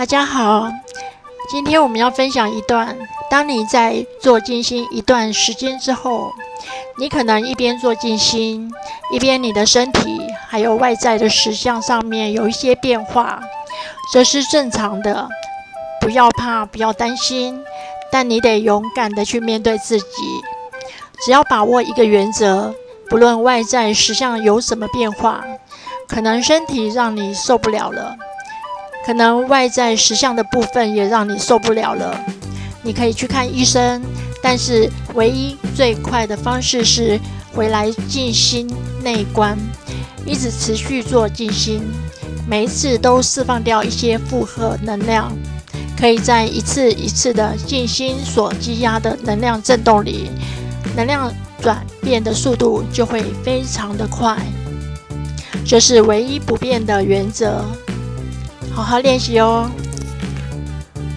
大家好，今天我们要分享一段：当你在做静心一段时间之后，你可能一边做静心，一边你的身体还有外在的实相上面有一些变化，这是正常的，不要怕，不要担心，但你得勇敢的去面对自己。只要把握一个原则，不论外在实相有什么变化，可能身体让你受不了了。可能外在实相的部分也让你受不了了，你可以去看医生，但是唯一最快的方式是回来静心内观，一直持续做静心，每一次都释放掉一些负荷能量，可以在一次一次的静心所积压的能量振动里，能量转变的速度就会非常的快，这是唯一不变的原则。好好练习哦。